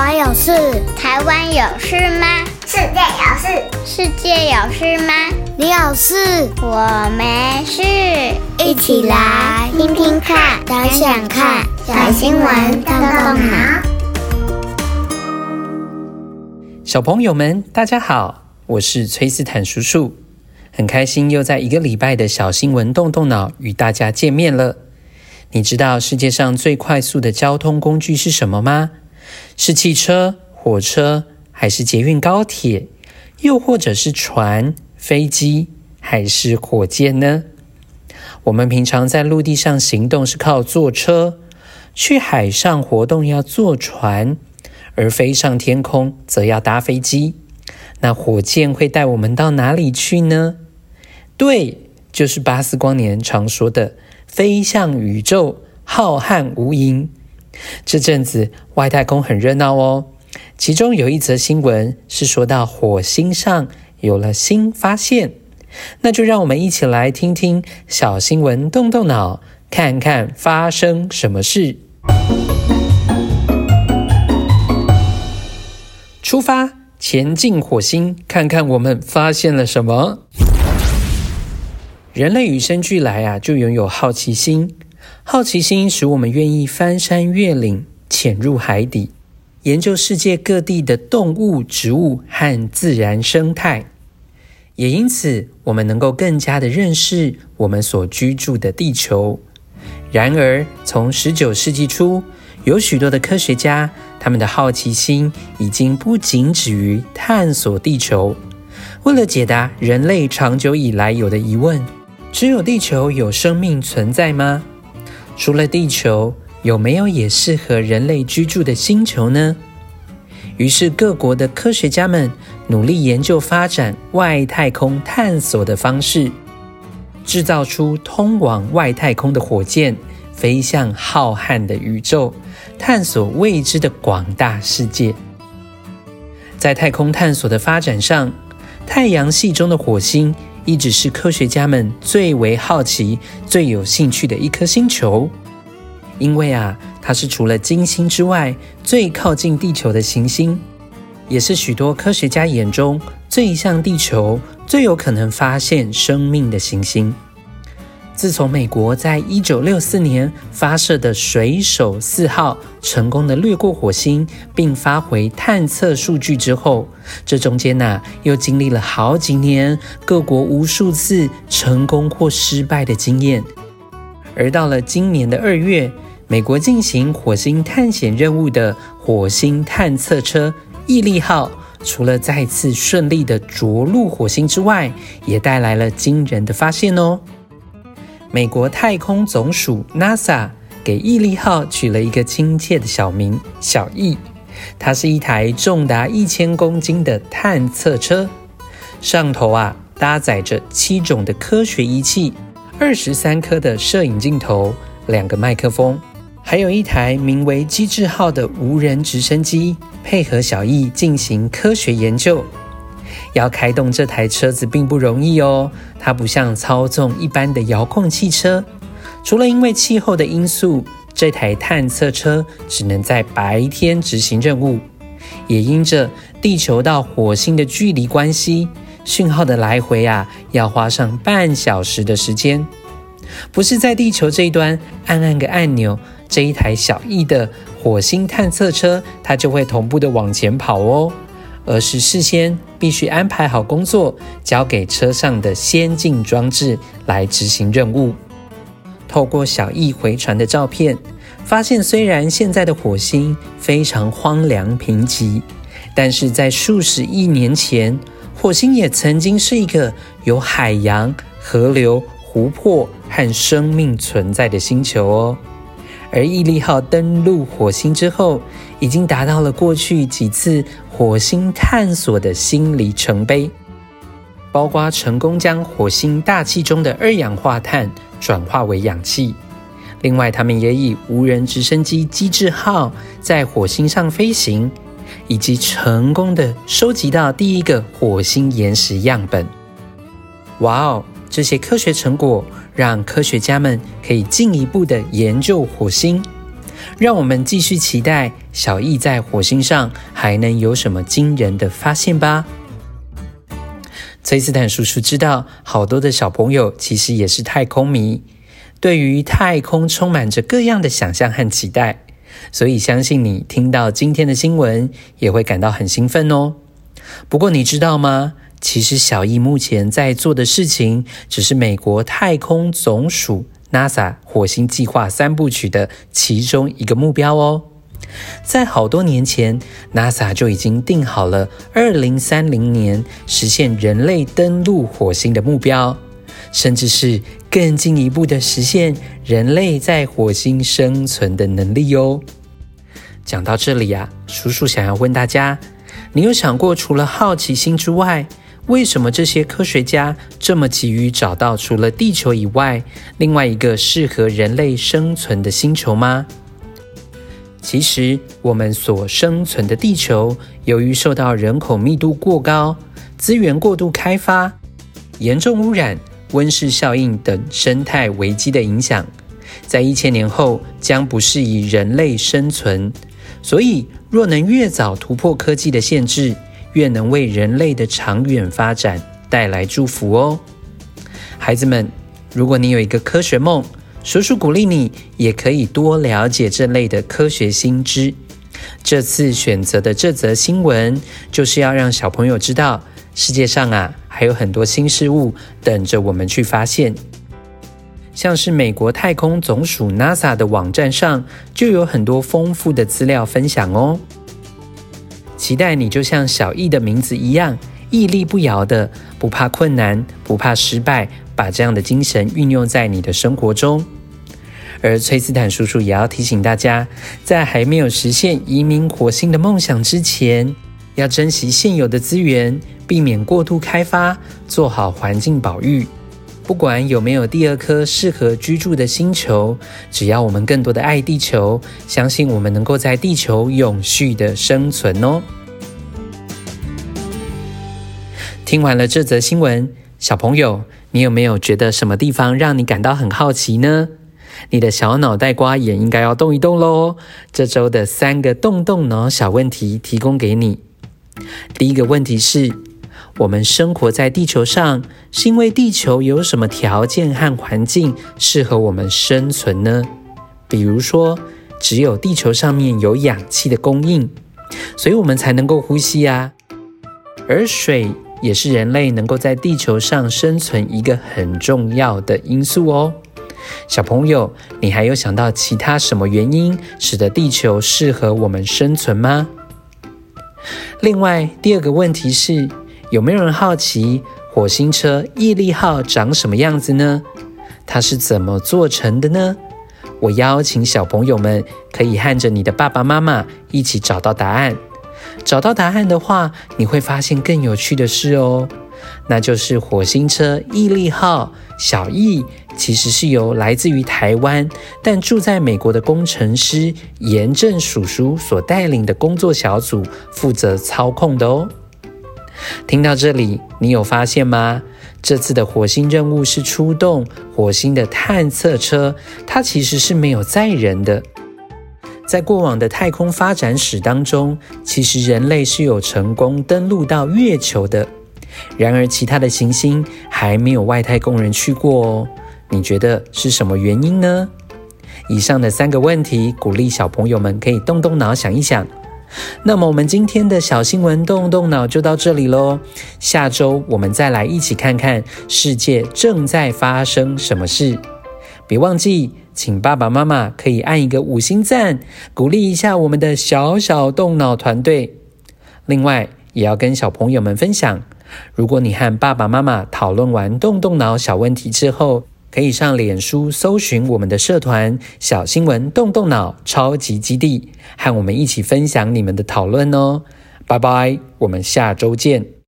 湾有事？台湾有事吗？世界有事？世界有事吗？你有事？我没事。一起来听听看，想想看，小新闻动动脑。小朋友们，大家好，我是崔斯坦叔叔，很开心又在一个礼拜的小新闻动动脑与大家见面了。你知道世界上最快速的交通工具是什么吗？是汽车、火车，还是捷运、高铁，又或者是船、飞机，还是火箭呢？我们平常在陆地上行动是靠坐车，去海上活动要坐船，而飞上天空则要搭飞机。那火箭会带我们到哪里去呢？对，就是巴斯光年常说的。飞向宇宙，浩瀚无垠。这阵子外太空很热闹哦。其中有一则新闻是说到火星上有了新发现，那就让我们一起来听听小新闻，动动脑，看看发生什么事。出发，前进火星，看看我们发现了什么。人类与生俱来啊，就拥有好奇心。好奇心使我们愿意翻山越岭，潜入海底，研究世界各地的动物、植物和自然生态。也因此，我们能够更加的认识我们所居住的地球。然而，从十九世纪初，有许多的科学家，他们的好奇心已经不仅止于探索地球。为了解答人类长久以来有的疑问。只有地球有生命存在吗？除了地球，有没有也适合人类居住的星球呢？于是，各国的科学家们努力研究发展外太空探索的方式，制造出通往外太空的火箭，飞向浩瀚的宇宙，探索未知的广大世界。在太空探索的发展上，太阳系中的火星。一直是科学家们最为好奇、最有兴趣的一颗星球，因为啊，它是除了金星之外最靠近地球的行星，也是许多科学家眼中最像地球、最有可能发现生命的行星。自从美国在一九六四年发射的水手四号成功的掠过火星，并发回探测数据之后，这中间呐、又经历了好几年各国无数次成功或失败的经验。而到了今年的二月，美国进行火星探险任务的火星探测车毅力号，除了再次顺利的着陆火星之外，也带来了惊人的发现哦。美国太空总署 NASA 给毅力号取了一个亲切的小名“小毅”，它是一台重达一千公斤的探测车，上头啊搭载着七种的科学仪器、二十三颗的摄影镜头、两个麦克风，还有一台名为“机智号”的无人直升机，配合小易进行科学研究。要开动这台车子并不容易哦，它不像操纵一般的遥控汽车。除了因为气候的因素，这台探测车只能在白天执行任务，也因着地球到火星的距离关系，讯号的来回啊要花上半小时的时间。不是在地球这一端按按个按钮，这一台小毅的火星探测车它就会同步的往前跑哦。而是事先必须安排好工作，交给车上的先进装置来执行任务。透过小毅回传的照片，发现虽然现在的火星非常荒凉贫瘠，但是在数十亿年前，火星也曾经是一个有海洋、河流、湖泊和生命存在的星球哦。而毅力号登陆火星之后，已经达到了过去几次火星探索的新里程碑，包括成功将火星大气中的二氧化碳转化为氧气。另外，他们也以无人直升机机智号在火星上飞行，以及成功的收集到第一个火星岩石样本。哇哦！这些科学成果让科学家们可以进一步的研究火星，让我们继续期待小艺在火星上还能有什么惊人的发现吧。崔斯坦叔叔知道，好多的小朋友其实也是太空迷，对于太空充满着各样的想象和期待，所以相信你听到今天的新闻也会感到很兴奋哦。不过你知道吗？其实小艺目前在做的事情，只是美国太空总署 NASA 火星计划三部曲的其中一个目标哦。在好多年前，NASA 就已经定好了二零三零年实现人类登陆火星的目标，甚至是更进一步的实现人类在火星生存的能力哦。讲到这里啊，叔叔想要问大家：你有想过，除了好奇心之外，为什么这些科学家这么急于找到除了地球以外另外一个适合人类生存的星球吗？其实，我们所生存的地球，由于受到人口密度过高、资源过度开发、严重污染、温室效应等生态危机的影响，在一千年后将不适宜人类生存。所以，若能越早突破科技的限制，越能为人类的长远发展带来祝福哦。孩子们，如果你有一个科学梦，叔叔鼓励你，也可以多了解这类的科学新知。这次选择的这则新闻，就是要让小朋友知道，世界上啊还有很多新事物等着我们去发现。像是美国太空总署 NASA 的网站上，就有很多丰富的资料分享哦。期待你就像小艺的名字一样，屹立不摇的，不怕困难，不怕失败。把这样的精神运用在你的生活中，而崔斯坦叔叔也要提醒大家，在还没有实现移民火星的梦想之前，要珍惜现有的资源，避免过度开发，做好环境保育。不管有没有第二颗适合居住的星球，只要我们更多的爱地球，相信我们能够在地球永续的生存哦。听完了这则新闻，小朋友。你有没有觉得什么地方让你感到很好奇呢？你的小脑袋瓜也应该要动一动喽。这周的三个动动脑小问题提供给你。第一个问题是：我们生活在地球上，是因为地球有什么条件和环境适合我们生存呢？比如说，只有地球上面有氧气的供应，所以我们才能够呼吸啊。而水，也是人类能够在地球上生存一个很重要的因素哦。小朋友，你还有想到其他什么原因使得地球适合我们生存吗？另外，第二个问题是，有没有人好奇火星车毅力号长什么样子呢？它是怎么做成的呢？我邀请小朋友们可以和着你的爸爸妈妈一起找到答案。找到答案的话，你会发现更有趣的事哦。那就是火星车毅力号小毅其实是由来自于台湾但住在美国的工程师严正叔叔所带领的工作小组负责操控的哦。听到这里，你有发现吗？这次的火星任务是出动火星的探测车，它其实是没有载人的。在过往的太空发展史当中，其实人类是有成功登陆到月球的。然而，其他的行星还没有外太空人去过哦。你觉得是什么原因呢？以上的三个问题，鼓励小朋友们可以动动脑想一想。那么，我们今天的小新闻动动脑就到这里喽。下周我们再来一起看看世界正在发生什么事。别忘记。请爸爸妈妈可以按一个五星赞，鼓励一下我们的小小动脑团队。另外，也要跟小朋友们分享，如果你和爸爸妈妈讨论完动动脑小问题之后，可以上脸书搜寻我们的社团“小新闻动动脑超级基地”，和我们一起分享你们的讨论哦。拜拜，我们下周见。